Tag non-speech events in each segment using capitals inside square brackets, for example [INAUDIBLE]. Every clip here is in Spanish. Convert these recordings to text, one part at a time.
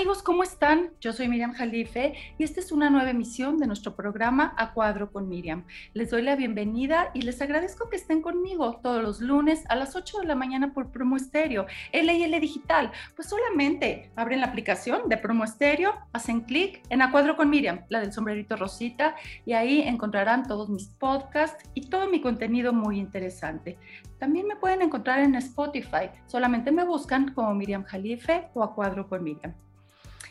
Amigos, ¿cómo están? Yo soy Miriam Jalife y esta es una nueva emisión de nuestro programa A Cuadro con Miriam. Les doy la bienvenida y les agradezco que estén conmigo todos los lunes a las 8 de la mañana por Promo Estéreo, LL Digital. Pues solamente abren la aplicación de Promo Estéreo, hacen clic en A Cuadro con Miriam, la del sombrerito rosita, y ahí encontrarán todos mis podcasts y todo mi contenido muy interesante. También me pueden encontrar en Spotify, solamente me buscan como Miriam Jalife o A Cuadro con Miriam.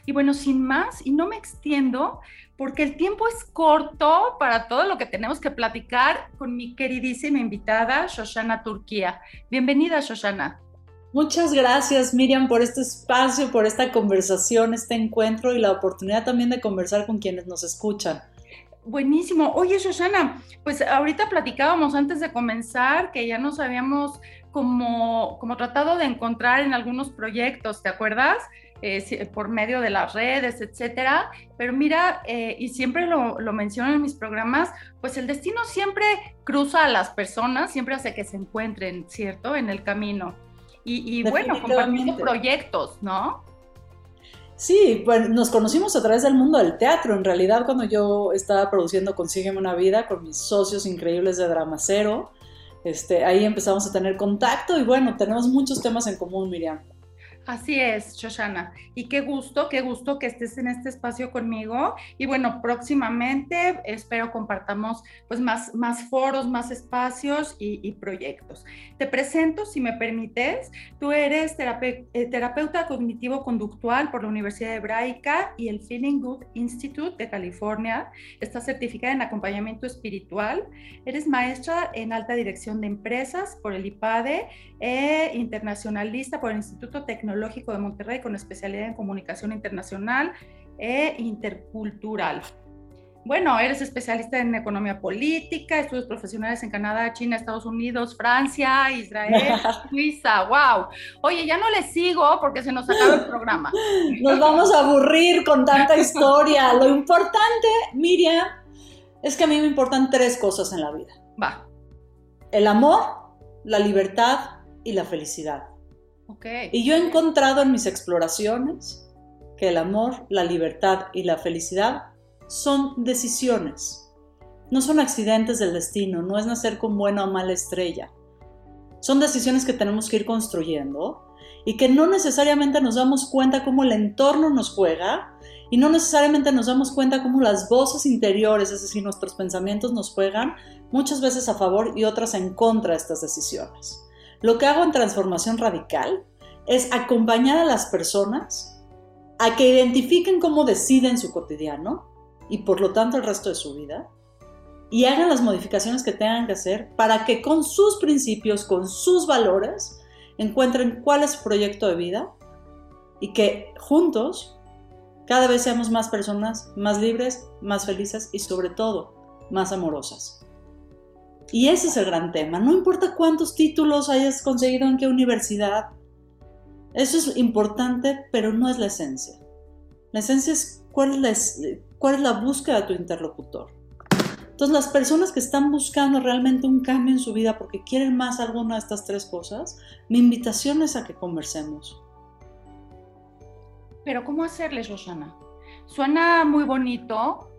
Y bueno, sin más, y no me extiendo, porque el tiempo es corto para todo lo que tenemos que platicar con mi queridísima invitada, Shoshana Turquía. Bienvenida, Shoshana. Muchas gracias, Miriam, por este espacio, por esta conversación, este encuentro y la oportunidad también de conversar con quienes nos escuchan. Buenísimo. Oye, Shoshana, pues ahorita platicábamos antes de comenzar que ya nos habíamos como, como tratado de encontrar en algunos proyectos, ¿te acuerdas? Eh, por medio de las redes, etcétera. Pero mira, eh, y siempre lo, lo, menciono en mis programas, pues el destino siempre cruza a las personas, siempre hace que se encuentren, ¿cierto? En el camino. Y, y bueno, compartiendo proyectos, ¿no? Sí, pues nos conocimos a través del mundo del teatro. En realidad, cuando yo estaba produciendo Consígueme una vida con mis socios increíbles de Drama Cero, este, ahí empezamos a tener contacto y bueno, tenemos muchos temas en común, Miriam. Así es, Shoshana. Y qué gusto, qué gusto que estés en este espacio conmigo. Y bueno, próximamente espero compartamos pues más, más foros, más espacios y, proyectos. Te presento, si me permites, tú eres eh, terapeuta cognitivo-conductual por la Universidad Hebraica y el Feeling Good Institute de California. Estás certificada en acompañamiento espiritual. Eres maestra en alta dirección de empresas por el IPADE, e internacionalista por el Instituto Tecnológico de Monterrey con especialidad en comunicación internacional e intercultural. Bueno, eres especialista en economía política, estudios profesionales en Canadá, China, Estados Unidos, Francia, Israel, [LAUGHS] Suiza. ¡Wow! Oye, ya no le sigo porque se nos acaba el programa. [LAUGHS] Nos vamos a aburrir con tanta historia. Lo importante, Miriam, es que a mí me importan tres cosas en la vida. Va. El amor, la libertad y la felicidad. Y yo he encontrado en mis exploraciones que el amor, la libertad y la felicidad son decisiones. No son accidentes del destino, no es nacer con buena o mala estrella. Son decisiones que tenemos que ir construyendo y que no necesariamente nos damos cuenta cómo el entorno nos juega y no necesariamente nos damos cuenta cómo las voces interiores, es decir, nuestros pensamientos nos juegan muchas veces a favor y otras en contra de estas decisiones. Lo que hago en transformación radical es acompañar a las personas a que identifiquen cómo deciden su cotidiano y por lo tanto el resto de su vida y hagan las modificaciones que tengan que hacer para que con sus principios, con sus valores, encuentren cuál es su proyecto de vida y que juntos cada vez seamos más personas más libres, más felices y sobre todo más amorosas. Y ese es el gran tema. No importa cuántos títulos hayas conseguido en qué universidad. Eso es importante, pero no es la esencia. La esencia es cuál es la, cuál es la búsqueda de tu interlocutor. Entonces, las personas que están buscando realmente un cambio en su vida porque quieren más alguna de estas tres cosas, mi invitación es a que conversemos. Pero ¿cómo hacerles, Rosana? Suena muy bonito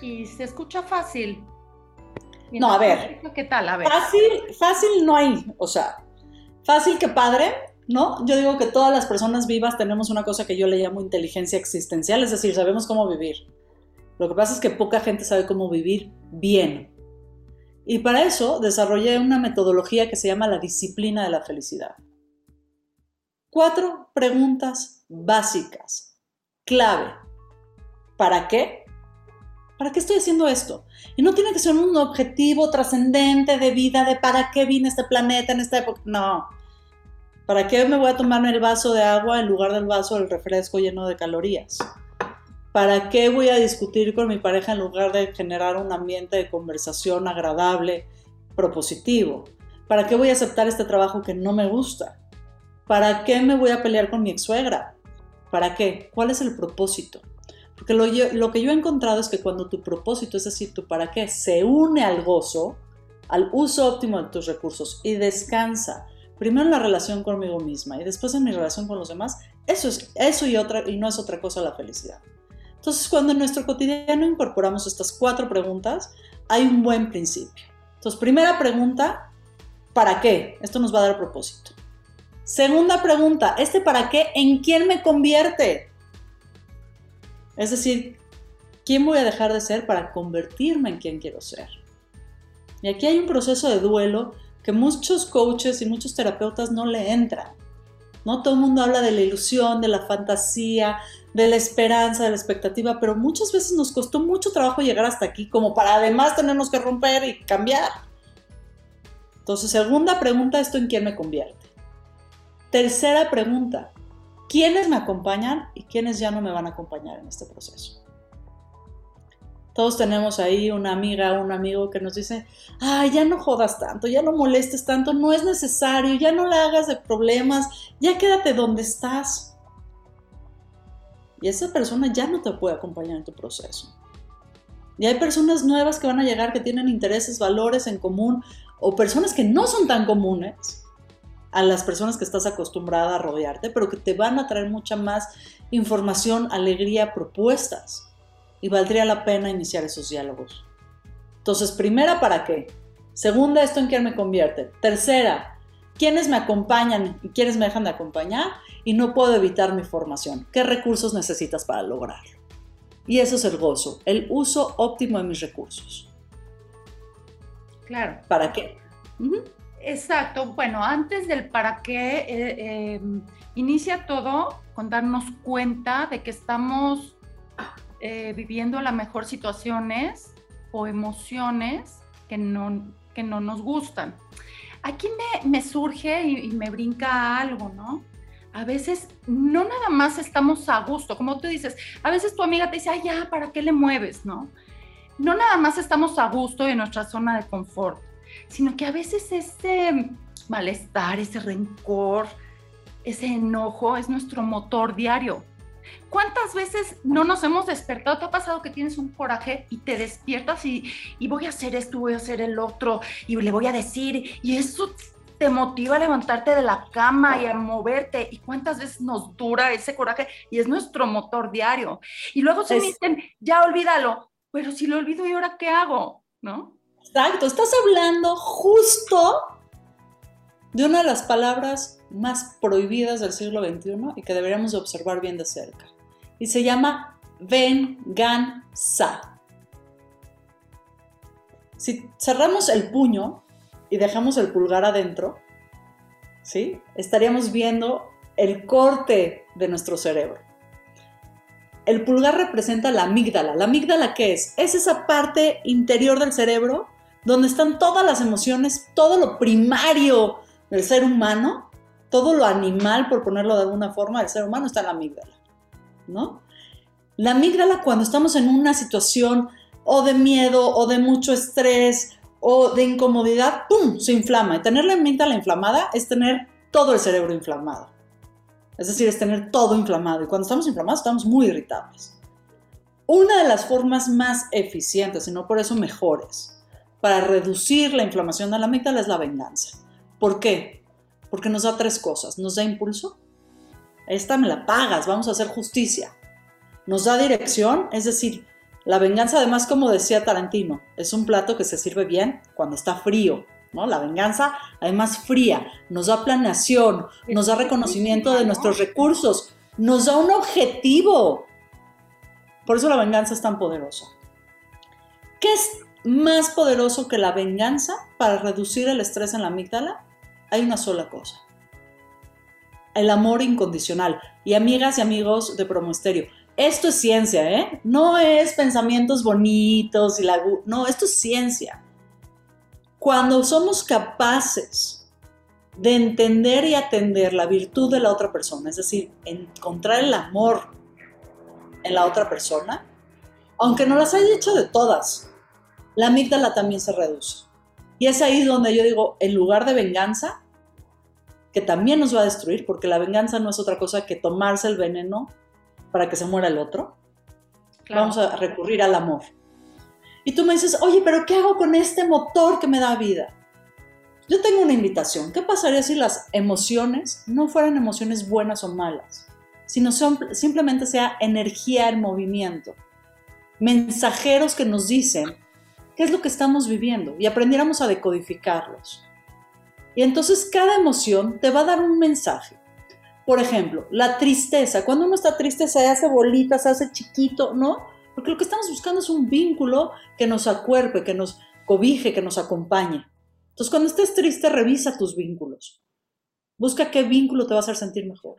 y se escucha fácil, no, a ver. ¿Qué tal? A ver. Fácil, fácil no hay. O sea, fácil que padre, ¿no? Yo digo que todas las personas vivas tenemos una cosa que yo le llamo inteligencia existencial, es decir, sabemos cómo vivir. Lo que pasa es que poca gente sabe cómo vivir bien. Y para eso desarrollé una metodología que se llama la disciplina de la felicidad. Cuatro preguntas básicas, clave. ¿Para qué? ¿Para qué estoy haciendo esto? Y no tiene que ser un objetivo trascendente de vida, de para qué vine a este planeta en esta época. No. ¿Para qué me voy a tomar el vaso de agua en lugar del vaso del refresco lleno de calorías? ¿Para qué voy a discutir con mi pareja en lugar de generar un ambiente de conversación agradable, propositivo? ¿Para qué voy a aceptar este trabajo que no me gusta? ¿Para qué me voy a pelear con mi ex suegra? ¿Para qué? ¿Cuál es el propósito? Porque lo, que yo he encontrado es que cuando tu propósito, es decir, tu para qué, se une al gozo, al uso óptimo de tus recursos y descansa, primero en la relación conmigo misma y después en mi relación con los demás, Eso es eso y otra y no es otra cosa la felicidad. Entonces, cuando en nuestro cotidiano incorporamos estas cuatro preguntas, hay un buen principio. Entonces, primera pregunta, ¿para qué? Esto nos va a dar propósito. Segunda pregunta, ¿este para qué en quién me convierte? Es decir, ¿quién voy a dejar de ser para convertirme en quien quiero ser? Y aquí hay un proceso de duelo que muchos coaches y muchos terapeutas no le entran. ¿no? Todo el mundo habla de la ilusión, de la fantasía, de la esperanza, de la expectativa, pero muchas veces nos costó mucho trabajo llegar hasta aquí, como para además tenernos que romper y cambiar. Entonces, segunda pregunta, ¿esto en quién me convierte? Tercera pregunta, ¿quiénes me acompañan y quiénes ya no me van a acompañar en este proceso? Todos tenemos ahí una amiga o un amigo que nos dice, ay, ya no jodas tanto, ya no molestes tanto, no es necesario, ya no la hagas de problemas, ya quédate donde estás. Y esa persona ya no te puede acompañar en tu proceso. Y hay personas nuevas que van a llegar que tienen intereses, valores en común, o personas que no son tan comunes a las personas que estás acostumbrada a rodearte, pero que te van a traer mucha más información, alegría, propuestas y valdría la pena iniciar esos diálogos. Entonces, primera, ¿para qué? Segunda, ¿esto en quién me convierte? Tercera, ¿quiénes me acompañan y quiénes me dejan de acompañar? Y no puedo evitar mi formación. ¿Qué recursos necesitas para lograrlo? Y eso es el gozo, el uso óptimo de mis recursos. Claro. ¿Para qué? Exacto. Bueno, antes del para qué, eh, eh, inicia todo con darnos cuenta de que estamos eh, viviendo las mejor situaciones o emociones que no, que no nos gustan. Aquí me, me surge y, me brinca algo, ¿no? a veces no nada más estamos a gusto, como tú dices, a veces tu amiga te dice, ay, ya, ¿para qué le mueves? No, no nada más estamos a gusto en nuestra zona de confort, sino que a veces ese malestar, ese rencor, ese enojo es nuestro motor diario. ¿Cuántas veces no nos hemos despertado? ¿Te ha pasado que tienes un coraje y te despiertas y, voy a hacer esto, voy a hacer el otro y le voy a decir y eso te motiva a levantarte de la cama y a moverte. ¿Y cuántas veces nos dura ese coraje? Y es nuestro motor diario. Y luego se dicen, ya olvídalo, pero si lo olvido, ¿y ahora qué hago? ¿No? Exacto, estás hablando justo de una de las palabras más prohibidas del siglo XXI y que deberíamos observar bien de cerca. Y se llama venganza. Si cerramos el puño y dejamos el pulgar adentro, ¿sí? estaríamos viendo el corte de nuestro cerebro. El pulgar representa la amígdala. ¿La amígdala qué es? Es esa parte interior del cerebro donde están todas las emociones, todo lo primario del ser humano, todo lo animal, por ponerlo de alguna forma, del ser humano está en la amígdala, ¿no? La amígdala cuando estamos en una situación o de miedo o de mucho estrés o de incomodidad, ¡pum!, se inflama. Y tener la amígdala inflamada es tener todo el cerebro inflamado. Es decir, es tener todo inflamado. Y cuando estamos inflamados estamos muy irritables. Una de las formas más eficientes, y no por eso mejores, para reducir la inflamación de la amígdala es la venganza. ¿Por qué? Porque nos da tres cosas. Nos da impulso. Esta me la pagas, vamos a hacer justicia. Nos da dirección, es decir, la venganza además, como decía Tarantino, es un plato que se sirve bien cuando está frío. ¿no? La venganza además fría, nos da planeación, nos da reconocimiento de nuestros recursos, nos da un objetivo. Por eso la venganza es tan poderosa. ¿Qué es más poderoso que la venganza para reducir el estrés en la amígdala? hay una sola cosa. El amor incondicional. Y amigas y amigos de Promosterio, esto es ciencia, ¿eh? No es pensamientos bonitos y la... No, esto es ciencia. Cuando somos capaces de entender y atender la virtud de la otra persona, es decir, encontrar el amor en la otra persona, aunque no las haya hecho de todas, la amígdala también se reduce. Y es ahí donde yo digo, en lugar de venganza, que también nos va a destruir, porque la venganza no es otra cosa que tomarse el veneno para que se muera el otro, vamos a recurrir al amor. Y tú me dices, oye, pero ¿qué hago con este motor que me da vida? Yo tengo una invitación. ¿Qué pasaría si las emociones no fueran emociones buenas o malas, sino simplemente sea energía en movimiento. Mensajeros que nos dicen qué es lo que estamos viviendo y aprendiéramos a decodificarlos. Y entonces cada emoción te va a dar un mensaje. Por ejemplo, la tristeza. Cuando uno está triste se hace bolita, se hace chiquito, ¿no? Porque lo que estamos buscando es un vínculo que nos acuerpe, que nos cobije, que nos acompañe. Entonces, cuando estés triste, revisa tus vínculos. Busca qué vínculo te va a hacer sentir mejor.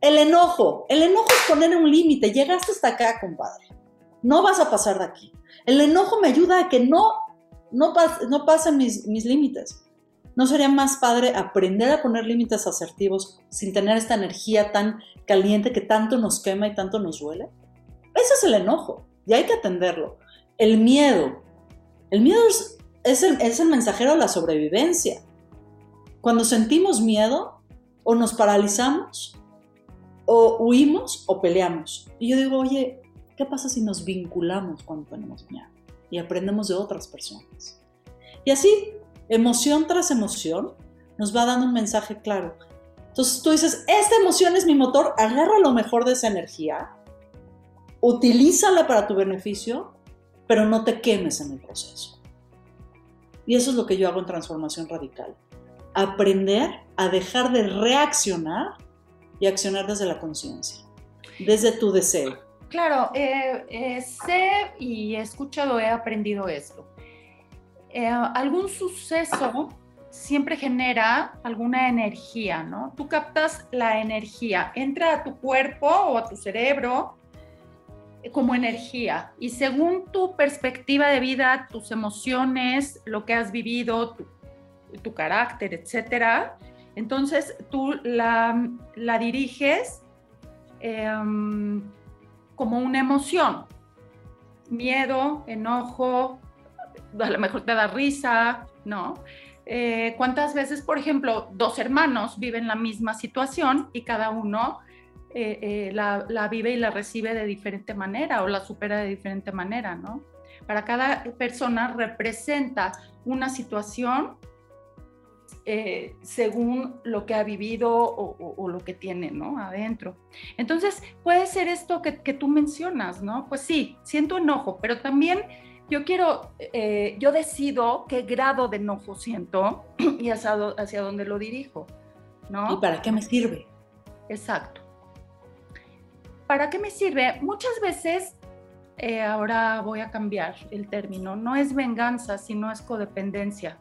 El enojo. El enojo es poner un límite. Llegaste hasta acá, compadre. No vas a pasar de aquí. El enojo me ayuda a que no, no, no pasen mis, mis límites. ¿No sería más padre aprender a poner límites asertivos sin tener esta energía tan caliente que tanto nos quema y tanto nos duele? Ese es el enojo y hay que atenderlo. El miedo. El miedo es, el, es el mensajero de la sobrevivencia. Cuando sentimos miedo, o nos paralizamos, o huimos, o peleamos. Y yo digo, oye, ¿qué pasa si nos vinculamos cuando tenemos miedo? Y aprendemos de otras personas. Y así, emoción tras emoción, nos va dando un mensaje claro. Entonces tú dices, esta emoción es mi motor, agarra lo mejor de esa energía, utilízala para tu beneficio, pero no te quemes en el proceso. Y eso es lo que yo hago en transformación radical. Aprender a dejar de reaccionar y accionar desde la conciencia, desde tu deseo. Claro, eh, eh, sé y he escuchado, he aprendido esto. Eh, algún suceso siempre genera alguna energía, ¿no? Tú captas la energía, entra a tu cuerpo o a tu cerebro como energía y según tu perspectiva de vida, tus emociones, lo que has vivido, tu, carácter, etcétera, entonces tú la, diriges em, como una emoción, miedo, enojo, a lo mejor te da risa, ¿no? Eh, ¿Cuántas veces, por ejemplo, dos hermanos viven la misma situación y cada uno eh, eh, la, vive y la recibe de diferente manera o la supera de diferente manera, ¿no? Para cada persona representa una situación según lo que ha vivido o, lo que tiene, ¿no? Adentro. Entonces, puede ser esto que, que tú mencionas, ¿no? Pues sí, siento enojo, pero también yo quiero, eh, yo decido qué grado de enojo siento [CLEARS THROAT] y hacia, hacia dónde lo dirijo, ¿no? ¿Y para qué me sirve? Exacto. ¿Para qué me sirve? Muchas veces, eh, ahora voy a cambiar el término, no es venganza, sino es codependencia.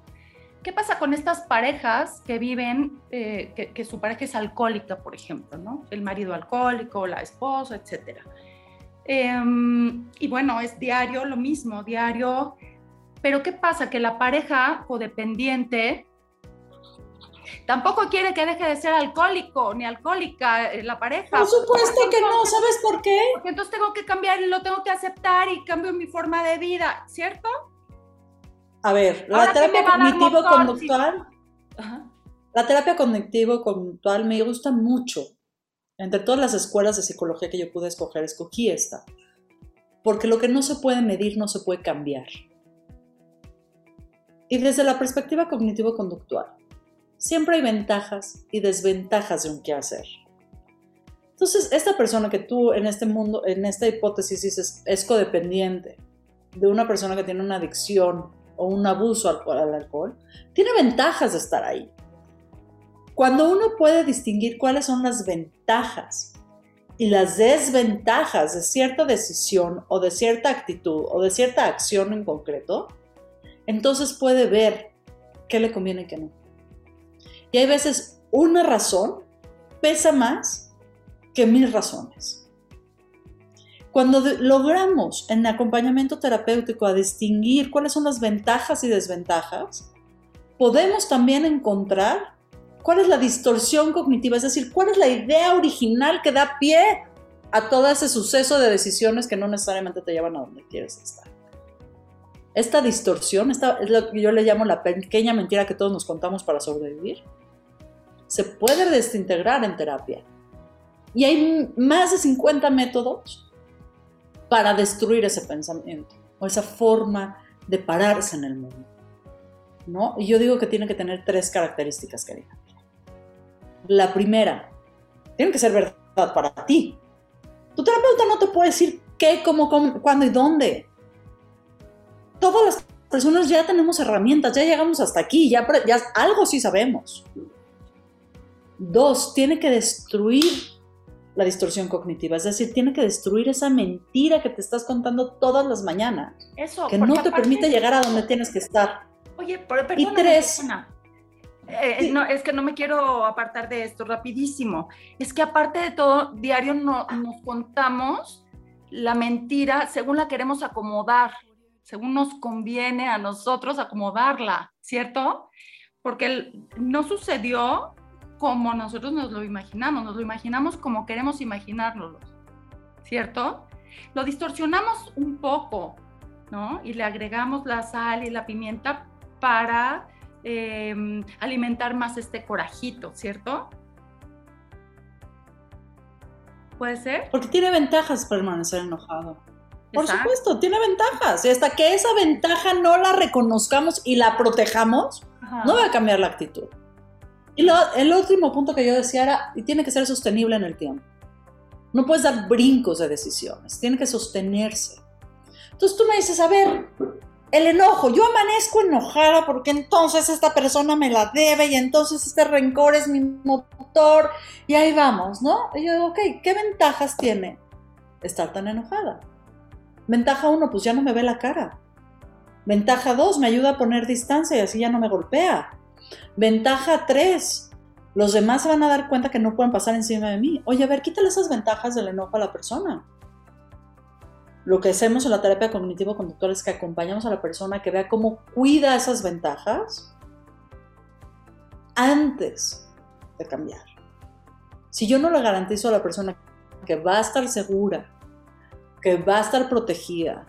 ¿Qué pasa con estas parejas que viven, eh, que, que, su pareja es alcohólica, por ejemplo, ¿no? El marido alcohólico, la esposa, etcétera Em, y bueno, es diario lo mismo, diario. Pero ¿qué pasa? Que la pareja codependiente tampoco quiere que deje de ser alcohólico ni alcohólica eh, la pareja. Por supuesto que no, ¿sabes por qué? Porque entonces tengo que cambiar y lo tengo que aceptar y cambio mi forma de vida, ¿cierto? A ver, la terapia cognitivo-conductual. La terapia cognitivo-conductual me gusta mucho entre todas las escuelas de psicología que yo pude escoger, escogí esta. Porque lo que no se puede medir no se puede cambiar. Y desde la perspectiva cognitivo-conductual, siempre hay ventajas y desventajas de un quehacer. Entonces, esta persona que tú en este mundo, en esta hipótesis dices, es codependiente de una persona que tiene una adicción o un abuso al alcohol, tiene ventajas de estar ahí. Cuando uno puede distinguir cuáles son las ventajas y las desventajas de cierta decisión o de cierta actitud o de cierta acción en concreto, entonces puede ver qué le conviene y qué no. Y hay veces una razón pesa más que mil razones. Cuando logramos en acompañamiento terapéutico a distinguir cuáles son las ventajas y desventajas, podemos también encontrar ¿Cuál es la distorsión cognitiva? Es decir, ¿cuál es la idea original que da pie a todo ese suceso de decisiones que no necesariamente te llevan a donde quieres estar? Esta distorsión, esta es lo que yo le llamo la pequeña mentira que todos nos contamos para sobrevivir, se puede desintegrar en terapia. Y hay más de 50 métodos para destruir ese pensamiento o esa forma de pararse en el mundo. ¿no? Y yo digo que tiene que tener tres características, querida. La primera, tienen que ser verdad. para ti. Tu terapeuta no te puede decir qué, cómo, cómo cuándo y dónde. Todas las personas ya tenemos herramientas, ya llegamos hasta aquí, ya, ya algo sí sabemos. Dos, tiene que destruir la distorsión cognitiva, es decir, tiene que destruir esa mentira que te estás contando todas las mañanas, Eso, que no te permite llegar a donde tienes que estar. Oye, pero y tres, eh, no, es que no me quiero apartar de esto rapidísimo. Es que aparte de todo, diario no, nos contamos la mentira según la queremos acomodar, según nos conviene a nosotros acomodarla, ¿cierto? Porque no sucedió como nosotros nos lo imaginamos, nos lo imaginamos como queremos imaginárnoslo, ¿cierto? Lo distorsionamos un poco, ¿no? Y le agregamos la sal y la pimienta para em, alimentar más este corajito, ¿cierto? ¿Puede ser? Porque tiene ventajas permanecer enojado. Por supuesto, tiene ventajas. Y hasta que esa ventaja no la reconozcamos y la protejamos, no va a cambiar la actitud. Y el último punto que yo decía era, y tiene que ser sostenible en el tiempo. No puedes dar brincos de decisiones, tiene que sostenerse. Entonces tú me dices, a ver, el enojo, yo amanezco enojada porque entonces esta persona me la debe y entonces este rencor es mi motor y ahí vamos, ¿no? Y yo digo, ok, ¿qué ventajas tiene estar tan enojada? Ventaja uno, pues ya no me ve la cara. Ventaja dos, me ayuda a poner distancia y así ya no me golpea. Ventaja 3. Los demás se van a dar cuenta que no pueden pasar encima de mí. Oye, a ver, quítale esas ventajas del enojo a la persona. Lo que hacemos en la terapia cognitivo-conductual es que acompañamos a la persona que vea cómo cuida esas ventajas antes de cambiar. Si yo no le garantizo a la persona que va a estar segura, que va a estar protegida,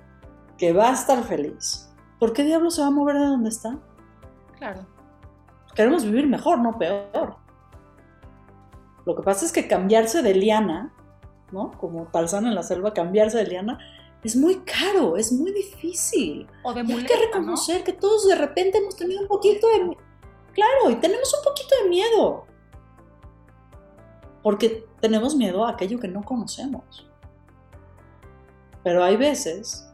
que va a estar feliz, ¿por qué diablo se va a mover de donde está? Claro queremos vivir mejor, no peor. Lo que pasa es que cambiarse de liana, ¿no? Como Tarzán en la selva, cambiarse de liana, es muy caro, es muy difícil. O de hay que reconocer que todos de repente hemos tenido un poquito de... Claro, y tenemos un poquito de miedo. Porque tenemos miedo a aquello que no conocemos. Pero hay veces,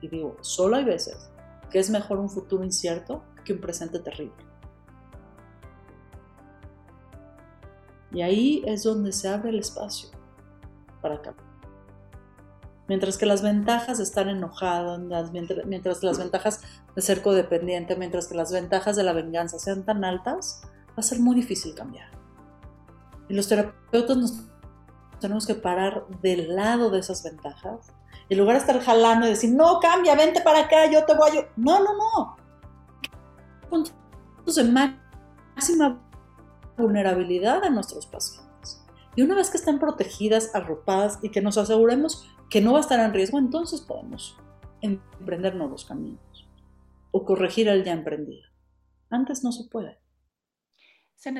y digo, solo hay veces, que es mejor un futuro incierto que un presente terrible. Y ahí es donde se abre el espacio para cambiar. Mientras que las ventajas de estar enojado, mientras, mientras las ventajas de ser codependiente, mientras que las ventajas de la venganza sean tan altas, va a ser muy difícil cambiar. Y los terapeutas nos tenemos que parar del lado de esas ventajas. En lugar de estar jalando y decir, no, cambia, vente para acá, yo te voy a... No, no, no. Puntos de máxima vulnerabilidad a nuestros pacientes. Y una vez que están protegidas, arropadas y que nos aseguremos que no va a estar en riesgo, entonces podemos emprender nuevos caminos o corregir el ya emprendido. Antes no se puede.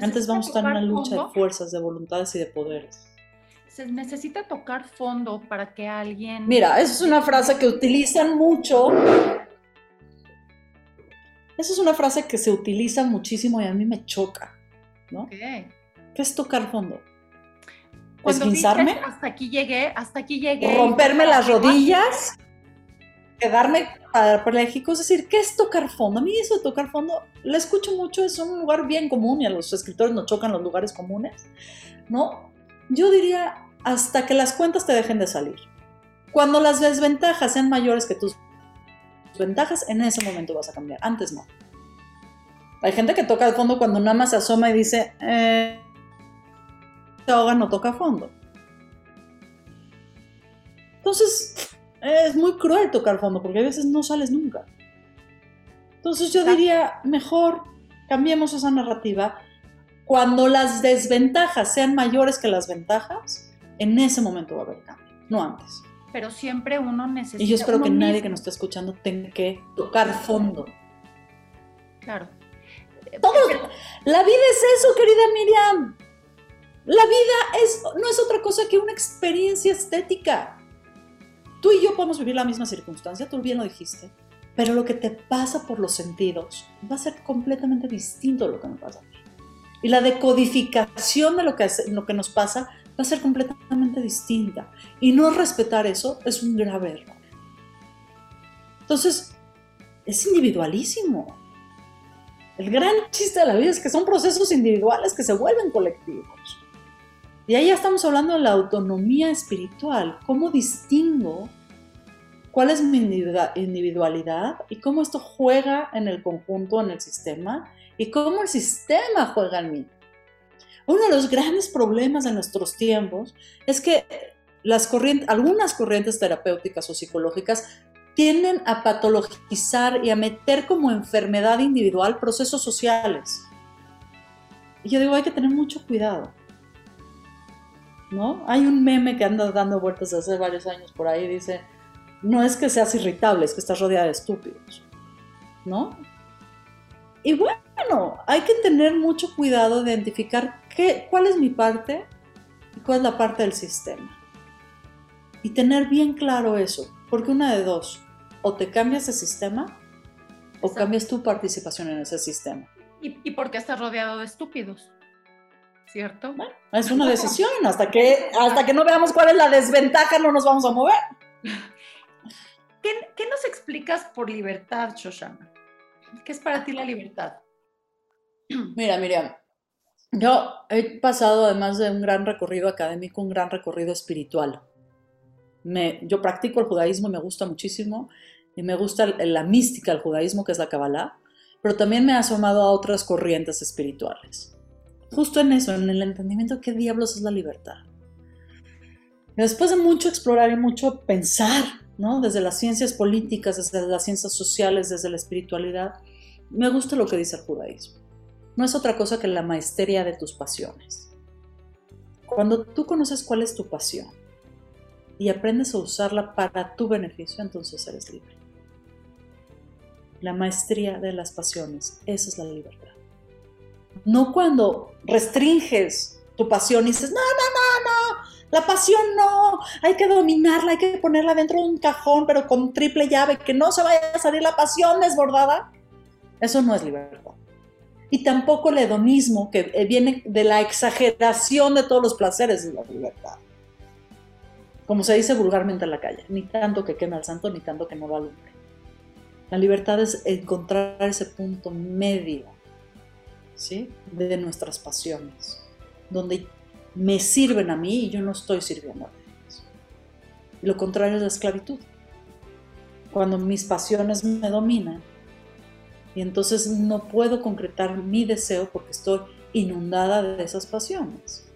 Antes vamos a estar en una lucha de fuerzas, de voluntades y de poderes. Se necesita tocar fondo para que alguien... Mira, esa es una frase que utilizan mucho. Esa es una frase que se utiliza muchísimo y a mí me choca. ¿Qué es tocar fondo? ¿Esguinzarme? Hasta aquí llegué, hasta aquí llegué. Romperme las rodillas, quedarme parapléjico, es decir, ¿qué es tocar fondo? A mí eso de tocar fondo, lo escucho mucho, es un lugar bien común y a los escritores nos chocan los lugares comunes, ¿no? Yo diría hasta que las cuentas te dejen de salir. Cuando las desventajas sean mayores que tus ventajas, en ese momento vas a cambiar, antes no. Hay gente que toca el fondo cuando nada más se asoma y dice, eh, se ahoga, no toca fondo. Entonces, es muy cruel tocar fondo porque a veces no sales nunca. Entonces yo diría, mejor cambiemos esa narrativa. Cuando las desventajas sean mayores que las ventajas, en ese momento va a haber cambio, no antes. Pero siempre uno necesita... Y yo espero que nadie que nos esté escuchando tenga que tocar fondo. Claro. Todo, la vida es eso, querida Miriam. La vida es, no es otra cosa que una experiencia estética. Tú y yo podemos vivir la misma circunstancia, tú bien lo dijiste, pero lo que te pasa por los sentidos va a ser completamente distinto a lo que me pasa a mí. Y la decodificación de lo que, lo que nos pasa va a ser completamente distinta. Y no respetar eso es un grave error. Entonces, es individualísimo. El gran chiste de la vida es que son procesos individuales que se vuelven colectivos. Y ahí ya estamos hablando de la autonomía espiritual. ¿Cómo distingo cuál es mi individualidad y cómo esto juega en el conjunto, en el sistema? Y cómo el sistema juega en mí. Uno de los grandes problemas de nuestros tiempos es que las corrientes, algunas corrientes terapéuticas o psicológicas tienden a patologizar y a meter como enfermedad individual procesos sociales. Y yo digo, hay que tener mucho cuidado. ¿No? Hay un meme que anda dando vueltas hace varios años por ahí, dice, no es que seas irritable, es que estás rodeada de estúpidos. ¿No? Y bueno, hay que tener mucho cuidado de identificar qué, cuál es mi parte y cuál es la parte del sistema. Y tener bien claro eso, porque una de dos, o te cambias de sistema o cambias tu participación en ese sistema. ¿Y, y por qué estás rodeado de estúpidos? ¿Cierto? es una [LAUGHS] decisión. Hasta que, hasta que no veamos cuál es la desventaja, no nos vamos a mover. ¿Qué, qué nos explicas por libertad, Shoshana? ¿Qué es para ti la libertad? [CLEARS THROAT] Mira, Miriam, yo he pasado además de un gran recorrido académico, un gran recorrido espiritual yo practico el judaísmo y me gusta muchísimo, y me gusta la mística del judaísmo, que es la Kabbalah, pero también me ha asomado a otras corrientes espirituales. Justo en eso, en el entendimiento de qué diablos es la libertad. después de mucho explorar y mucho pensar, ¿no? desde las ciencias políticas, desde las ciencias sociales, desde la espiritualidad, me gusta lo que dice el judaísmo. No es otra cosa que la maestría de tus pasiones. Cuando tú conoces cuál es tu pasión, y aprendes a usarla para tu beneficio, entonces eres libre. La maestría de las pasiones, esa es la libertad. No cuando restringes tu pasión y dices, no, no, no, no, la pasión no, hay que dominarla, hay que ponerla dentro de un cajón, pero con triple llave, que no se vaya a salir la pasión desbordada. Eso no es libertad. Y tampoco el hedonismo, que viene de la exageración de todos los placeres de la libertad como se dice vulgarmente en la calle, ni tanto que queme al santo, ni tanto que no lo alumbre. La libertad es encontrar ese punto medio ¿sí? de nuestras pasiones, donde me sirven a mí y yo no estoy sirviendo a ellos. Lo contrario es la esclavitud. Cuando mis pasiones me dominan y entonces no puedo concretar mi deseo porque estoy inundada de esas pasiones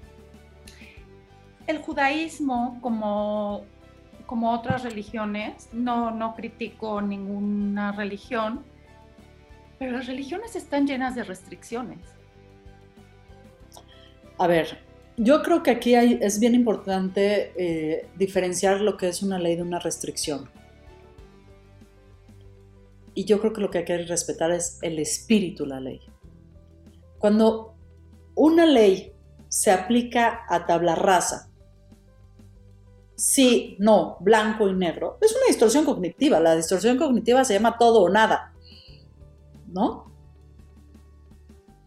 el judaísmo, como, como otras religiones, no, no critico ninguna religión, pero las religiones están llenas de restricciones. A ver, yo creo que aquí es bien importante eh, diferenciar lo que es una ley de una restricción. Y yo creo que lo que hay que respetar es el espíritu de la ley. Cuando una ley se aplica a tabla rasa, sí, no, blanco y negro, es una distorsión cognitiva. La distorsión cognitiva se llama todo o nada, ¿no?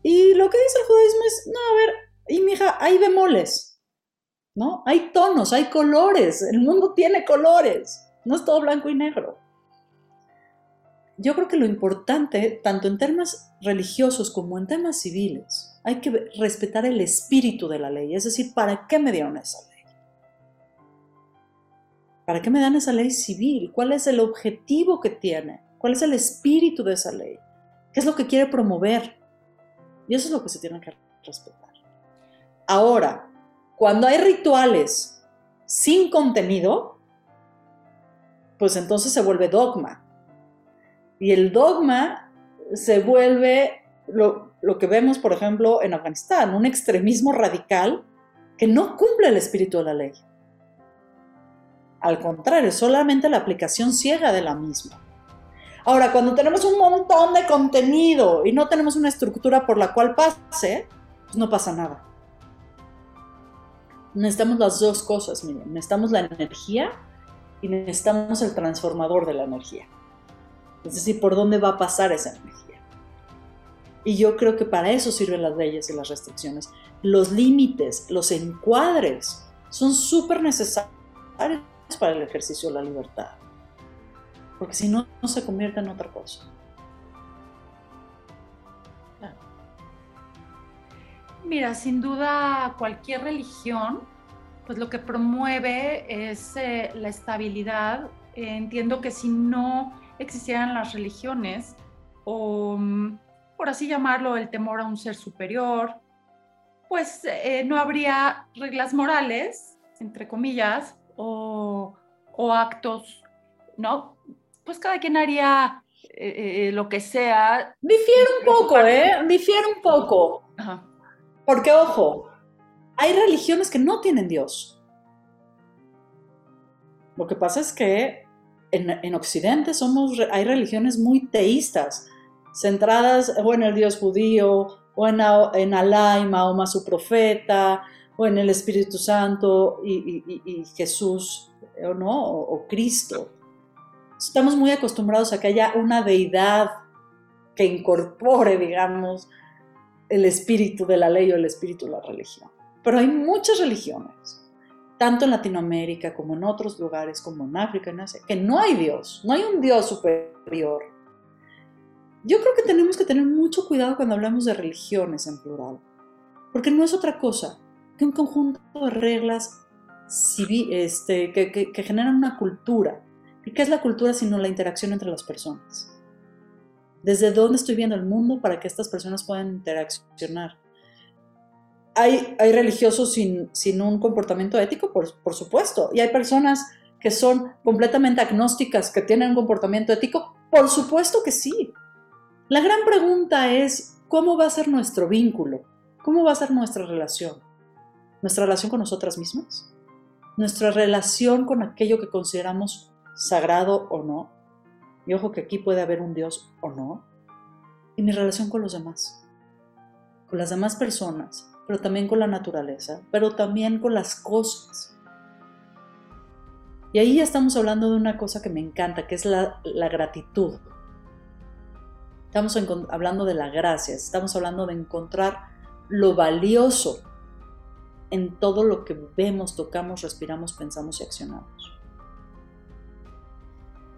Y lo que dice el judaísmo es, no, a ver, y mija, hay bemoles, ¿no? Hay tonos, hay colores, el mundo tiene colores, no es todo blanco y negro. Yo creo que lo importante, tanto en temas religiosos como en temas civiles, hay que respetar el espíritu de la ley, es decir, ¿para qué me dieron esa? ¿Para qué me dan esa ley civil? ¿Cuál es el objetivo que tiene? ¿Cuál es el espíritu de esa ley? ¿Qué es lo que quiere promover? Y eso es lo que se tiene que respetar. Ahora, cuando hay rituales sin contenido, pues entonces se vuelve dogma. Y el dogma se vuelve lo, lo, que vemos, por ejemplo, en Afganistán, un extremismo radical que no cumple el espíritu de la ley. Al contrario, solamente la aplicación ciega de la misma. Ahora, cuando tenemos un montón de contenido y no tenemos una estructura por la cual pase, pues no pasa nada. Necesitamos las dos cosas, miren. Necesitamos la energía y necesitamos el transformador de la energía. Es decir, por dónde va a pasar esa energía. Y yo creo que para eso sirven las leyes y las restricciones. Los límites, los encuadres son súper necesarios para el ejercicio de la libertad. Porque si no, no se convierte en otra cosa. Mira, sin duda cualquier religión, pues lo que promueve es eh, la estabilidad. entiendo que si no existieran las religiones, o mm, por así llamarlo, el temor a un ser superior, pues eh, no habría reglas morales, entre comillas, o, actos, ¿no? Pues cada quien haría eh, lo que sea. Difiere un poco, ¿eh? Difiere un poco. Ajá. Porque, ojo, hay religiones que no tienen Dios. Lo que pasa es que en, Occidente somos, hay religiones muy teístas, centradas o en el Dios judío, o en, en Alá y Mahoma su profeta, o en el Espíritu Santo y, Jesús, o no, o Cristo. Estamos muy acostumbrados a que haya una deidad que incorpore, digamos, el espíritu de la ley o el espíritu de la religión. Pero hay muchas religiones, tanto en Latinoamérica como en otros lugares, como en África, en Asia, que no hay Dios, no hay un Dios superior. Yo creo que tenemos que tener mucho cuidado cuando hablamos de religiones en plural, porque no es otra cosa que un conjunto de reglas este, que, que generan una cultura. ¿Y qué es la cultura sino la interacción entre las personas? desde dónde estoy viendo el mundo para que estas personas puedan interaccionar. Hay, hay religiosos sin, sin, un comportamiento ético, por, por supuesto, y hay personas que son completamente agnósticas, que tienen un comportamiento ético, por supuesto que sí. La gran pregunta es, ¿cómo va a ser nuestro vínculo? ¿Cómo va a ser nuestra relación? ¿Nuestra relación con nosotras mismas? ¿Nuestra relación con aquello que consideramos sagrado o no? Y ojo que aquí puede haber un Dios o no. Y mi relación con los demás. Con las demás personas, pero también con la naturaleza, pero también con las cosas. Y ahí ya estamos hablando de una cosa que me encanta, que es la, gratitud. Estamos hablando de la gracia, estamos hablando de encontrar lo valioso en todo lo que vemos, tocamos, respiramos, pensamos y accionamos.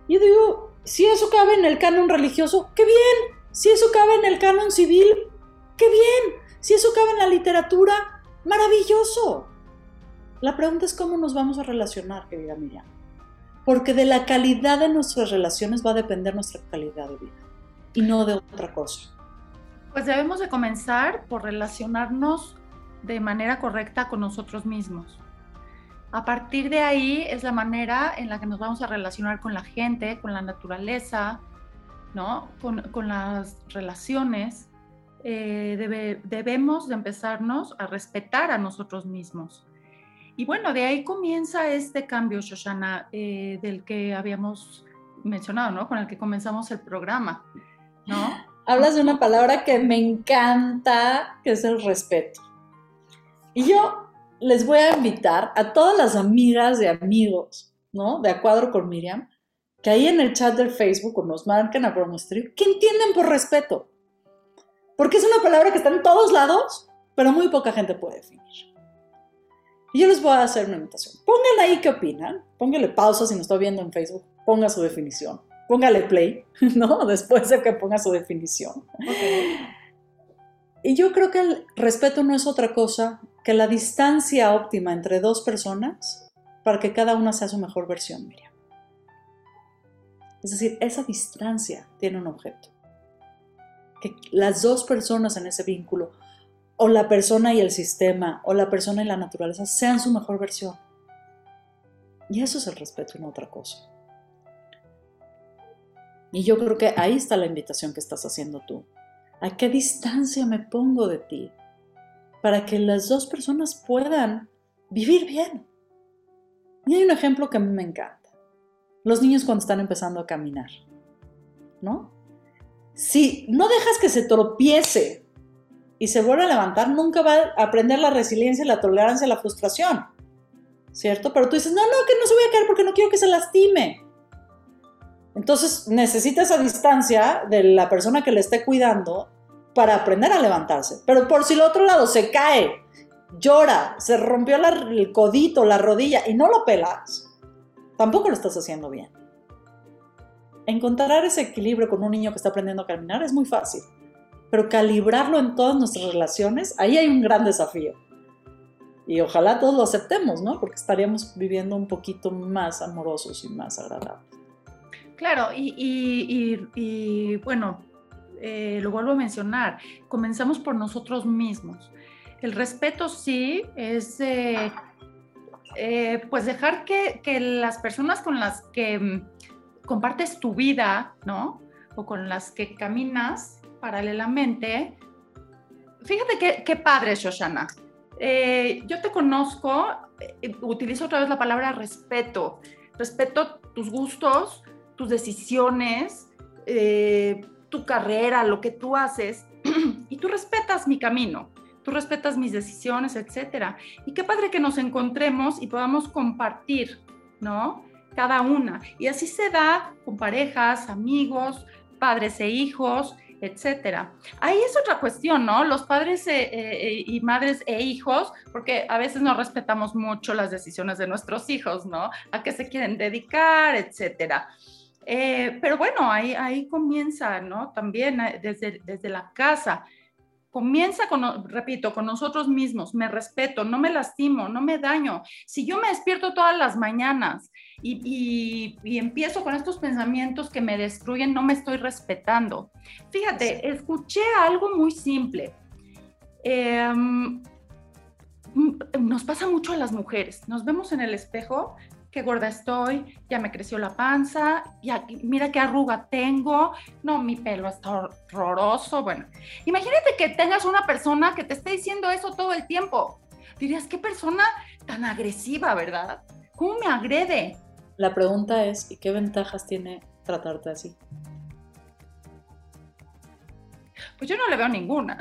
Yo digo, si eso cabe en el canon religioso, qué bien. Si eso cabe en el canon civil, qué bien. Si eso cabe en la literatura, maravilloso. La pregunta es cómo nos vamos a relacionar, querida Miriam. Porque de la calidad de nuestras relaciones va a depender nuestra calidad de vida y no de otra cosa. Pues debemos de comenzar por relacionarnos de manera correcta con nosotros mismos. A partir de ahí es la manera en la que nos vamos a relacionar con la gente, con la naturaleza, ¿no? con, las relaciones. Eh, debemos de empezarnos a respetar a nosotros mismos. Y bueno, de ahí comienza este cambio, Shoshana, eh, del que habíamos mencionado, ¿no? Con el que comenzamos el programa, ¿no? [LAUGHS] Hablas de una palabra que me encanta, que es el respeto. Y yo les voy a invitar a todas las amigas de amigos, ¿no? De A Cuadro con Miriam, que ahí en el chat del Facebook nos marquen a Promostream, que entienden por respeto. Porque es una palabra que está en todos lados, pero muy poca gente puede definir. Y yo les voy a hacer una invitación. Pónganle ahí qué opinan. Póngale pausa si nos está viendo en Facebook. Ponga su definición. Póngale play, [LAUGHS] ¿no? Después de que ponga su definición. Y yo creo que el respeto no es otra cosa que la distancia óptima entre dos personas para que cada una sea su mejor versión, Miriam. Es decir, esa distancia tiene un objeto. Que las dos personas en ese vínculo, o la persona y el sistema, o la persona y la naturaleza, sean su mejor versión. Y eso es el respeto y no otra cosa. Y yo creo que ahí está la invitación que estás haciendo tú. ¿A qué distancia me pongo de ti? Para que las dos personas puedan vivir bien. Y hay un ejemplo que a mí me encanta. Los niños cuando están empezando a caminar, ¿no? Si no dejas que se tropiece y se vuelva a levantar, nunca va a aprender la resiliencia, la tolerancia, la frustración, ¿cierto? Pero tú dices, no, no, que no se voy a caer porque no quiero que se lastime. Entonces necesita esa distancia de la persona que le esté cuidando para aprender a levantarse. Pero por si el otro lado se cae, llora, se rompió el codito, la rodilla y no lo pelas, tampoco lo estás haciendo bien. Encontrar ese equilibrio con un niño que está aprendiendo a caminar es muy fácil, pero calibrarlo en todas nuestras relaciones, ahí hay un gran desafío. Y ojalá todos lo aceptemos, ¿no? Porque estaríamos viviendo un poquito más amorosos y más agradables. Claro, y, bueno, eh, lo vuelvo a mencionar, comenzamos por nosotros mismos. El respeto sí es eh, pues dejar que, las personas con las que mm, compartes tu vida, ¿no? O con las que caminas paralelamente. Fíjate qué, padre, Shoshana. Eh, yo te conozco, eh, utilizo otra vez la palabra respeto. Respeto tus gustos, tus decisiones, eh, tu carrera, lo que tú haces, [CLEARS THROAT] y tú respetas mi camino, tú respetas mis decisiones, etcétera. Y qué padre que nos encontremos y podamos compartir, ¿no? Cada una. Y así se da con parejas, amigos, padres e hijos, etcétera. Ahí es otra cuestión, ¿no? Los padres eh, eh, y madres e hijos, porque a veces no respetamos mucho las decisiones de nuestros hijos, ¿no? A qué se quieren dedicar, etcétera. Eh, pero bueno, ahí, ahí comienza, ¿no? También desde, desde la casa. Comienza con, repito, con nosotros mismos. Me respeto, no me lastimo, no me daño. Si yo me despierto todas las mañanas y, empiezo con estos pensamientos que me destruyen, no me estoy respetando. Fíjate, escuché algo muy simple. Em, nos pasa mucho a las mujeres. Nos vemos en el espejo qué gorda estoy, ya me creció la panza, ya mira qué arruga tengo, no, mi pelo está horroroso. Bueno, imagínate que tengas una persona que te esté diciendo eso todo el tiempo. Dirías, qué persona tan agresiva, ¿verdad? ¿Cómo me agrede? La pregunta es, ¿y qué ventajas tiene tratarte así? Pues yo no le veo ninguna.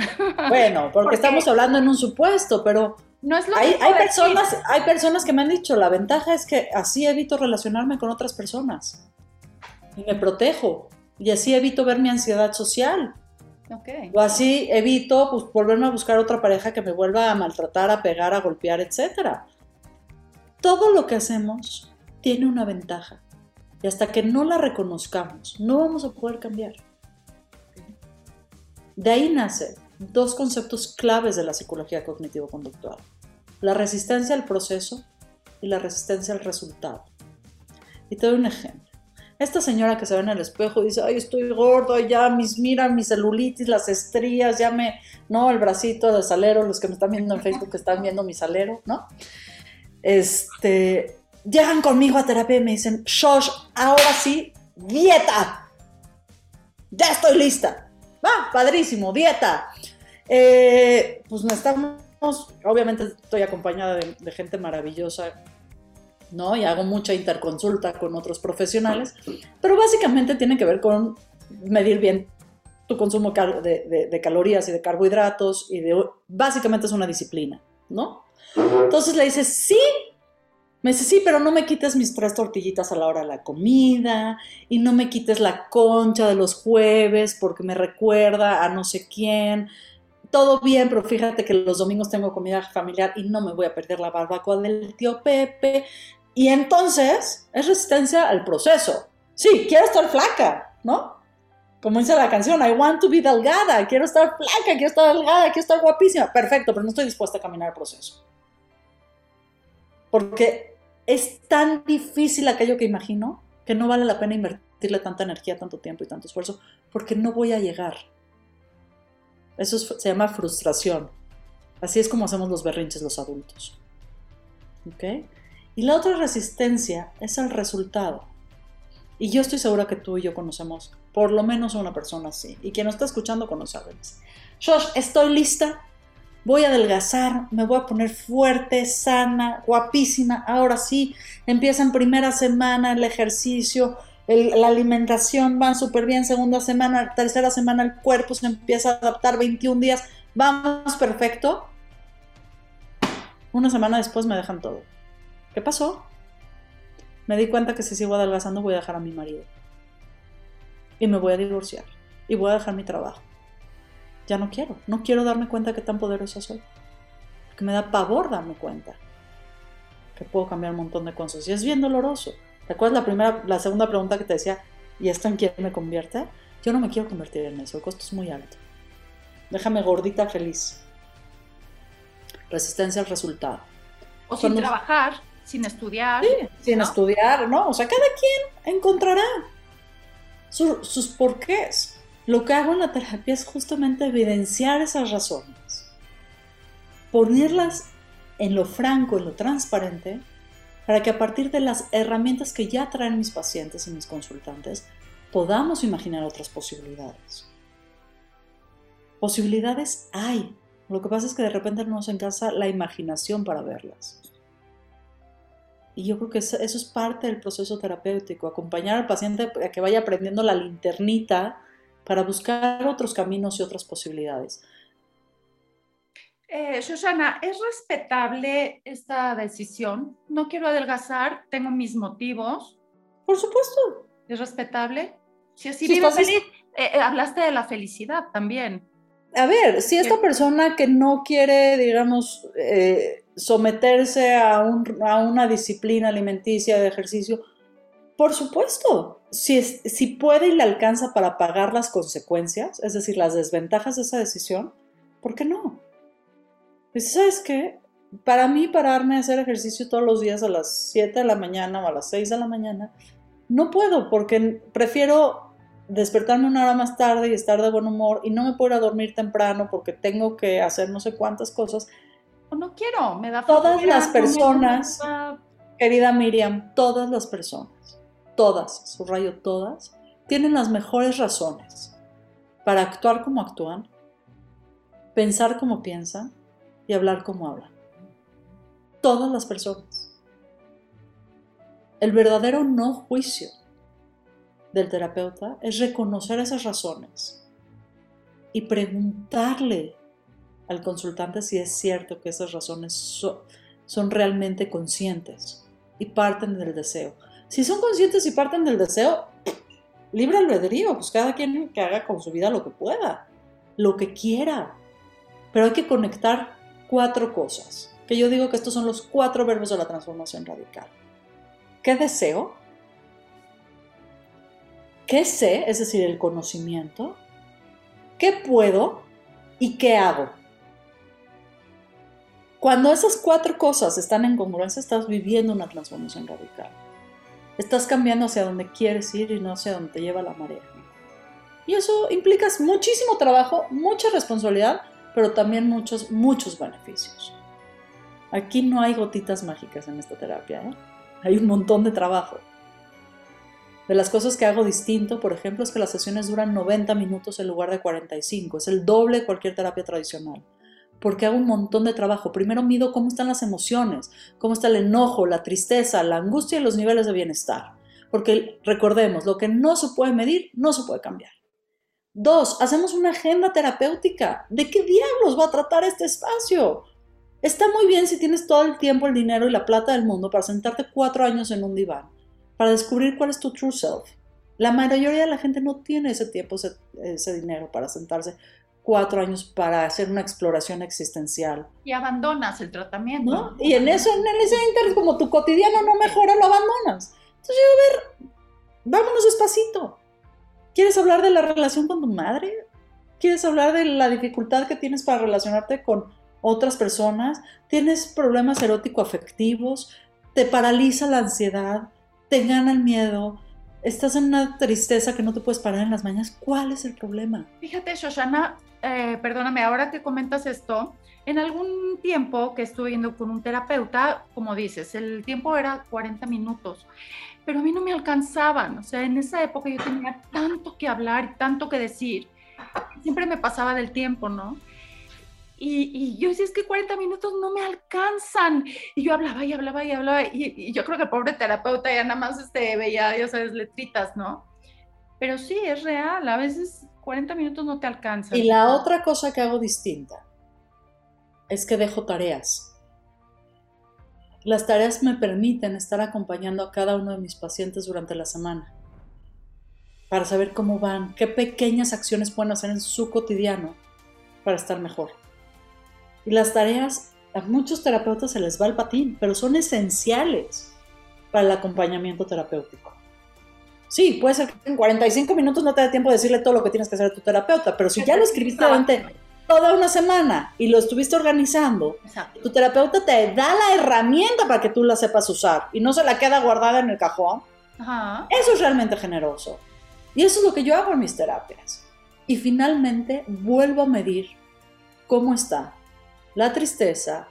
Bueno, porque [LAUGHS] estamos hablando en un supuesto, pero no es lo hay, hay personas, hay personas que me han dicho, la ventaja es que así evito relacionarme con otras personas. Y me protejo. Y así evito ver mi ansiedad social. Okay. O así evito pues, volverme a buscar otra pareja que me vuelva a maltratar, a pegar, a golpear, etc. Todo lo que hacemos tiene una ventaja. Y hasta que no la reconozcamos, no vamos a poder cambiar. De ahí nace dos conceptos claves de la psicología cognitivo-conductual. La resistencia al proceso y la resistencia al resultado. Y te doy un ejemplo. Esta señora que se ve en el espejo dice, ay, estoy gordo, ya mis, mira, mi celulitis, las estrías, ya me, no, el bracito de salero, los que me están viendo en Facebook están viendo mi salero, ¿no? Este, llegan conmigo a terapia y me dicen, Shosh, ahora sí, dieta. Ya estoy lista. Va, padrísimo, dieta. Eh, pues no estamos, obviamente estoy acompañada de, gente maravillosa, ¿no? Y hago mucha interconsulta con otros profesionales, pero básicamente tiene que ver con medir bien tu consumo de, de, calorías y de carbohidratos y de, básicamente es una disciplina, ¿no? Entonces le dices, sí, me dice, sí, pero no me quites mis tres tortillitas a la hora de la comida y no me quites la concha de los jueves porque me recuerda a no sé quién todo bien, pero fíjate que los domingos tengo comida familiar y no me voy a perder la barbacoa del tío Pepe. Y entonces es resistencia al proceso. Sí, quiero estar flaca, ¿no? Como dice la canción, I want to be delgada, quiero estar flaca, quiero estar delgada, quiero estar guapísima. Perfecto, pero no estoy dispuesta a caminar el proceso. Porque es tan difícil aquello que imagino que no vale la pena invertirle tanta energía, tanto tiempo y tanto esfuerzo, porque no voy a llegar. Eso se llama frustración. Así es como hacemos los berrinches los adultos. ¿Ok? Y la otra resistencia es el resultado. Y yo estoy segura que tú y yo conocemos por lo menos una persona así. Y quien nos está escuchando conoce a Josh, estoy lista. Voy a adelgazar, me voy a poner fuerte, sana, guapísima. Ahora sí, empieza en primera semana el ejercicio, la alimentación va súper bien, segunda semana, tercera semana el cuerpo se empieza a adaptar, 21 días, vamos perfecto. Una semana después me dejan todo. ¿Qué pasó? Me di cuenta que si sigo adelgazando voy a dejar a mi marido. Y me voy a divorciar. Y voy a dejar mi trabajo. ya no quiero, no quiero darme cuenta que tan poderosa soy. Porque me da pavor darme cuenta que puedo cambiar un montón de cosas. Y es bien doloroso. ¿Te acuerdas la primera, la segunda pregunta que te decía, ¿y esto en quién me convierte? Yo no me quiero convertir en eso, el costo es muy alto. Déjame gordita feliz. Resistencia al resultado. O sin trabajar, sin estudiar. sin estudiar, ¿no? O sea, cada quien encontrará sus porqués. Lo que hago en la terapia es justamente evidenciar esas razones, ponerlas en lo franco, en lo transparente, para que a partir de las herramientas que ya traen mis pacientes y mis consultantes, podamos imaginar otras posibilidades. Posibilidades hay. Lo que pasa es que de repente no nos encasa la imaginación para verlas. Y yo creo que eso, es parte del proceso terapéutico, acompañar al paciente a que vaya aprendiendo la linternita para buscar otros caminos y otras posibilidades. Eh, Shoshana, ¿es respetable esta decisión? No quiero adelgazar, tengo mis motivos. Por supuesto. ¿Es respetable? Si así feliz, eh, eh, hablaste de la felicidad también. A ver, si esta persona que no quiere, digamos, eh, someterse a, una disciplina alimenticia de ejercicio, por supuesto, si, si puede y le alcanza para pagar las consecuencias, es decir, las desventajas de esa decisión, ¿por qué no? Pues, ¿sabes qué? Para mí, pararme a hacer ejercicio todos los días a las 7 de la mañana o a las 6 de la mañana, no puedo porque prefiero despertarme una hora más tarde y estar de buen humor y no me puedo ir a dormir temprano porque tengo que hacer no sé cuántas cosas no quiero, me da Todas las personas, querida Miriam, todas las personas, todas, subrayo todas, tienen las mejores razones para actuar como actúan, pensar como piensan y hablar como hablan. Todas las personas. El verdadero no juicio del terapeuta es reconocer esas razones y preguntarle al consultante si es cierto que esas razones son realmente conscientes y parten del deseo. Si son conscientes y parten del deseo, [CLEARS THROAT] libre albedrío, pues cada quien que haga con su vida lo que pueda, lo que quiera. Pero hay que conectar cuatro cosas, que yo digo que estos son los cuatro verbos de la transformación radical. ¿Qué deseo? ¿Qué sé? Es decir, el conocimiento. ¿Qué puedo? ¿Y qué hago? Cuando esas cuatro cosas están en congruencia, estás viviendo una transformación radical. Estás cambiando hacia donde quieres ir y no hacia donde te lleva la marea. Y eso implica muchísimo trabajo, mucha responsabilidad, pero también muchos, muchos beneficios. Aquí no hay gotitas mágicas en esta terapia, ¿eh? hay un montón de trabajo. De las cosas que hago distinto, por ejemplo, es que las sesiones duran 90 minutos en lugar de 45, es el doble de cualquier terapia tradicional porque hago un montón de trabajo. Primero mido cómo están las emociones, cómo está el enojo, la tristeza, la angustia y los niveles de bienestar. Porque recordemos, lo que no se puede medir, no se puede cambiar. Dos, hacemos una agenda terapéutica. ¿De qué diablos va a tratar este espacio? Está muy bien si tienes todo el tiempo, el dinero y la plata del mundo para sentarte cuatro años en un diván, para descubrir cuál es tu true self. La mayoría de la gente no tiene ese tiempo, ese, ese dinero para sentarse cuatro años para hacer una exploración existencial. Y abandonas el tratamiento. ¿No? Y en eso, en ese interés, como tu cotidiano no mejora, lo abandonas. Entonces yo, a ver, vámonos despacito. ¿Quieres hablar de la relación con tu madre? ¿Quieres hablar de la dificultad que tienes para relacionarte con otras personas? ¿Tienes problemas erótico-afectivos? ¿Te paraliza la ansiedad? ¿Te gana el miedo? estás en una tristeza que no te puedes parar en las mañanas, ¿cuál es el problema? Fíjate, Shoshana, eh, perdóname, ahora que comentas esto, en algún tiempo que estuve yendo con un terapeuta, como dices, el tiempo era 40 minutos, pero a mí no me alcanzaban, o sea, en esa época yo tenía tanto que hablar y tanto que decir, siempre me pasaba del tiempo, ¿no? Y, yo decía, es que 40 minutos no me alcanzan. Y yo hablaba y hablaba y hablaba. Y, yo creo que el pobre terapeuta ya nada más este, veía, ya sabes, letritas, ¿no? Pero sí, es real. A veces 40 minutos no te alcanzan. Y la otra cosa que hago distinta es que dejo tareas. Las tareas me permiten estar acompañando a cada uno de mis pacientes durante la semana para saber cómo van, qué pequeñas acciones pueden hacer en su cotidiano para estar mejor. Y las tareas, a muchos terapeutas se les va el patín, pero son esenciales para el acompañamiento terapéutico. Sí, puede ser que en 45 minutos no te dé tiempo de decirle todo lo que tienes que hacer a tu terapeuta, pero si ya lo escribiste durante toda una semana y lo estuviste organizando, tu terapeuta te da la herramienta para que tú la sepas usar y no se la queda guardada en el cajón. Eso es realmente generoso. Y eso es lo que yo hago en mis terapias. Y finalmente vuelvo a medir cómo está la tristeza,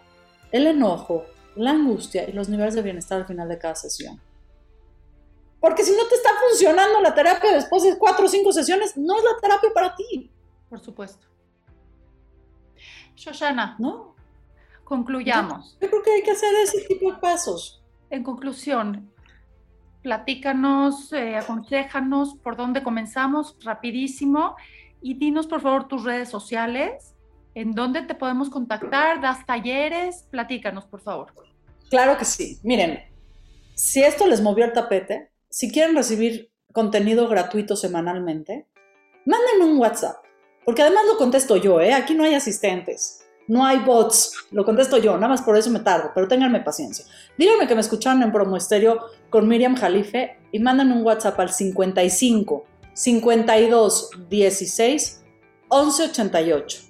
el enojo, la angustia y los niveles de bienestar al final de cada sesión. Porque si no te está funcionando la terapia después de cuatro o cinco sesiones, no es la terapia para ti. Por supuesto. Shoshana, ¿no? Concluyamos. Yo, creo que hay que hacer ese tipo de pasos. En conclusión, platícanos, eh, aconsejanos por dónde comenzamos, rapidísimo, y dinos por favor tus redes sociales, en dónde te podemos contactar, das talleres, platícanos por favor. Claro que sí. Miren, si esto les movió el tapete, si quieren recibir contenido gratuito semanalmente, manden un WhatsApp, porque además lo contesto yo, ¿eh? Aquí no hay asistentes, no hay bots, lo contesto yo, nada más por eso me tardo, pero ténganme paciencia. Díganme que me escucharon en Promo Estéreo con Miriam Jalife y manden un WhatsApp al 55 52 16 11 88.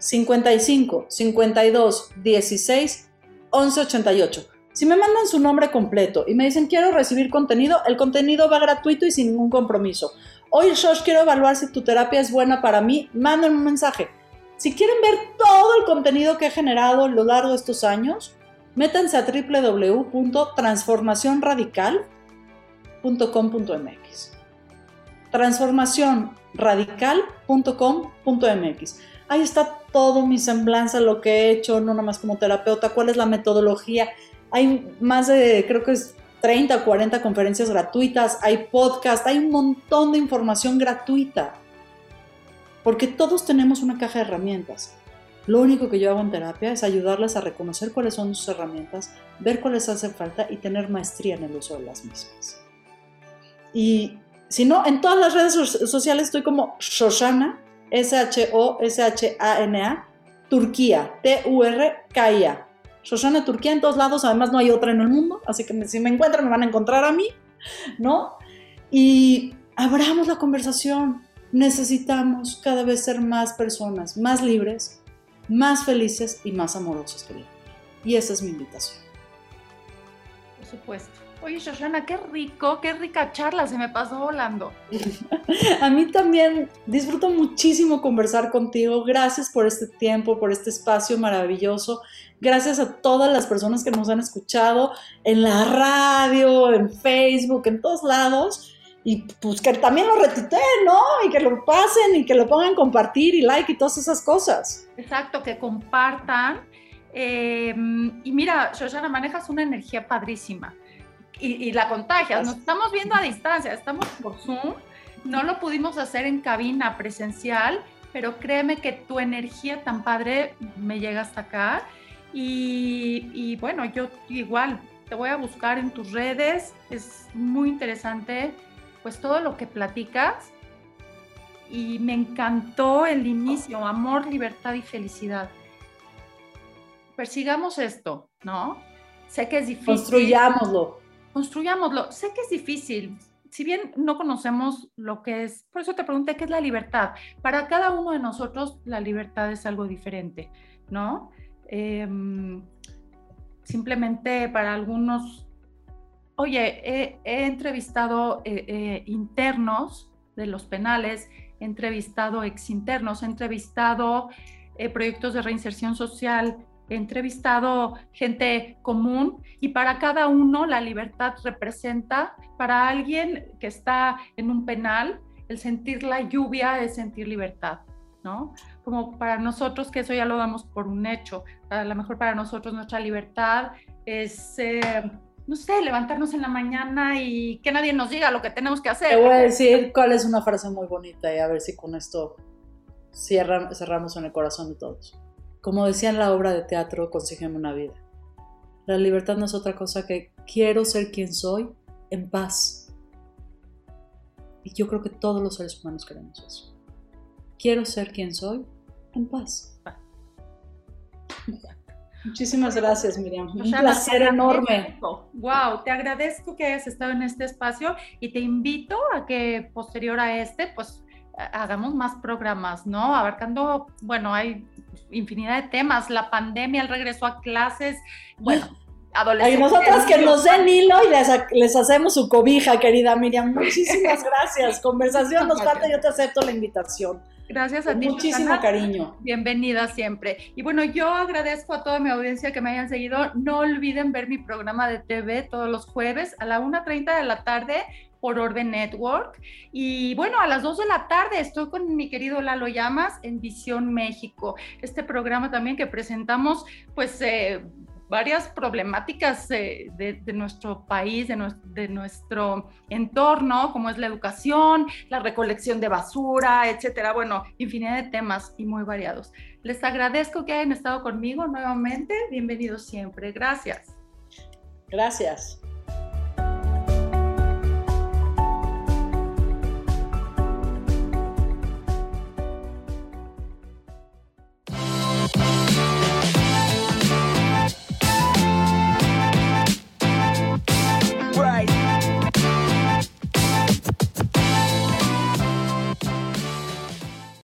55 52 16 11 88. Si me mandan su nombre completo y me dicen quiero recibir contenido, el contenido va gratuito y sin ningún compromiso. Hoy, Shosh, quiero evaluar si tu terapia es buena para mí. Manden un mensaje. Si quieren ver todo el contenido que he generado a lo largo de estos años, métanse a www.transformacionradical.com.mx. Transformacionradical.com.mx. Ahí está todo mi semblanza, lo que he hecho, no nomás como terapeuta, cuál es la metodología, hay más de, creo que es 30 o 40 conferencias gratuitas, hay podcast, hay un montón de información gratuita. Porque todos tenemos una caja de herramientas. Lo único que yo hago en terapia es ayudarles a reconocer cuáles son sus herramientas, ver cuáles hacen falta y tener maestría en el uso de las mismas. Y si no, en todas las redes sociales estoy como Shoshana, S-H-O-S-H-A-N-A, Turquía, T-U-R-K-I-A. Shoshana Turquía en todos lados, además no hay otra en el mundo, así que si me encuentran me van a encontrar a mí, ¿no? Y abramos la conversación. Necesitamos cada vez ser más personas, más libres, más felices y más amorosas, querida. Y esa es mi invitación. Por supuesto. Oye, Shoshana, qué rico, qué rica charla, se me pasó volando. [LAUGHS] a mí también disfruto muchísimo conversar contigo. Gracias por este tiempo, por este espacio maravilloso. Gracias a todas las personas que nos han escuchado en la radio, en Facebook, en todos lados. Y pues que también lo retuiteen, ¿no? Y que lo pasen y que lo pongan compartir y like y todas esas cosas. Exacto, que compartan. Eh, y mira, Shoshana, manejas una energía padrísima y, la contagias. Nos estamos viendo a distancia, estamos por Zoom, no lo pudimos hacer en cabina presencial, pero créeme que tu energía tan padre me llega hasta acá. Y, y, bueno, yo igual te voy a buscar en tus redes, es muy interesante pues todo lo que platicas y me encantó el inicio, amor, libertad y felicidad. Persigamos esto, ¿no? Sé que es difícil. Construyámoslo construyámoslo. Sé que es difícil, si bien no conocemos lo que es, por eso te pregunté qué es la libertad. Para cada uno de nosotros la libertad es algo diferente, ¿no? Em, simplemente para algunos, oye, he, entrevistado eh, eh, internos de los penales, he entrevistado exinternos, he entrevistado eh, proyectos de reinserción social he entrevistado gente común y para cada uno la libertad representa, para alguien que está en un penal, el sentir la lluvia es sentir libertad, ¿no? Como para nosotros, que eso ya lo damos por un hecho, a lo mejor para nosotros nuestra libertad es, eh, no sé, levantarnos en la mañana y que nadie nos diga lo que tenemos que hacer. Te voy a decir cuál es una frase muy bonita y a ver si con esto cerramos en el corazón de todos. Como decía en la obra de teatro, consígueme una vida. La libertad no es otra cosa que quiero ser quien soy en paz. Y yo creo que todos los seres humanos queremos eso. Quiero ser quien soy en paz. Muchísimas gracias, Miriam. Un placer enorme. Wow, te agradezco que hayas estado en este espacio y te invito a que posterior a este, pues hagamos más programas, ¿no? Abarcando, bueno, hay infinidad de temas, la pandemia, el regreso a clases, bueno, [LAUGHS] adolescentes. Y nosotras que nos den hilo y les, les, hacemos su cobija, querida Miriam. Muchísimas gracias. [LAUGHS] Conversación nos falta, yo te acepto la invitación. Gracias a ti. Muchísimo cariño. Bienvenida siempre. Y bueno, yo agradezco a toda mi audiencia que me hayan seguido. No olviden ver mi programa de TV todos los jueves a la 1.30 de la tarde por Orden Network. Y bueno, a las 2 de la tarde estoy con mi querido Lalo Llamas en Visión México. Este programa también que presentamos, pues... Eh, varias problemáticas de, nuestro país, de nuestro, entorno, como es la educación, la recolección de basura, etcétera. Bueno, infinidad de temas y muy variados. Les agradezco que hayan estado conmigo nuevamente. Bienvenidos siempre. Gracias. Gracias.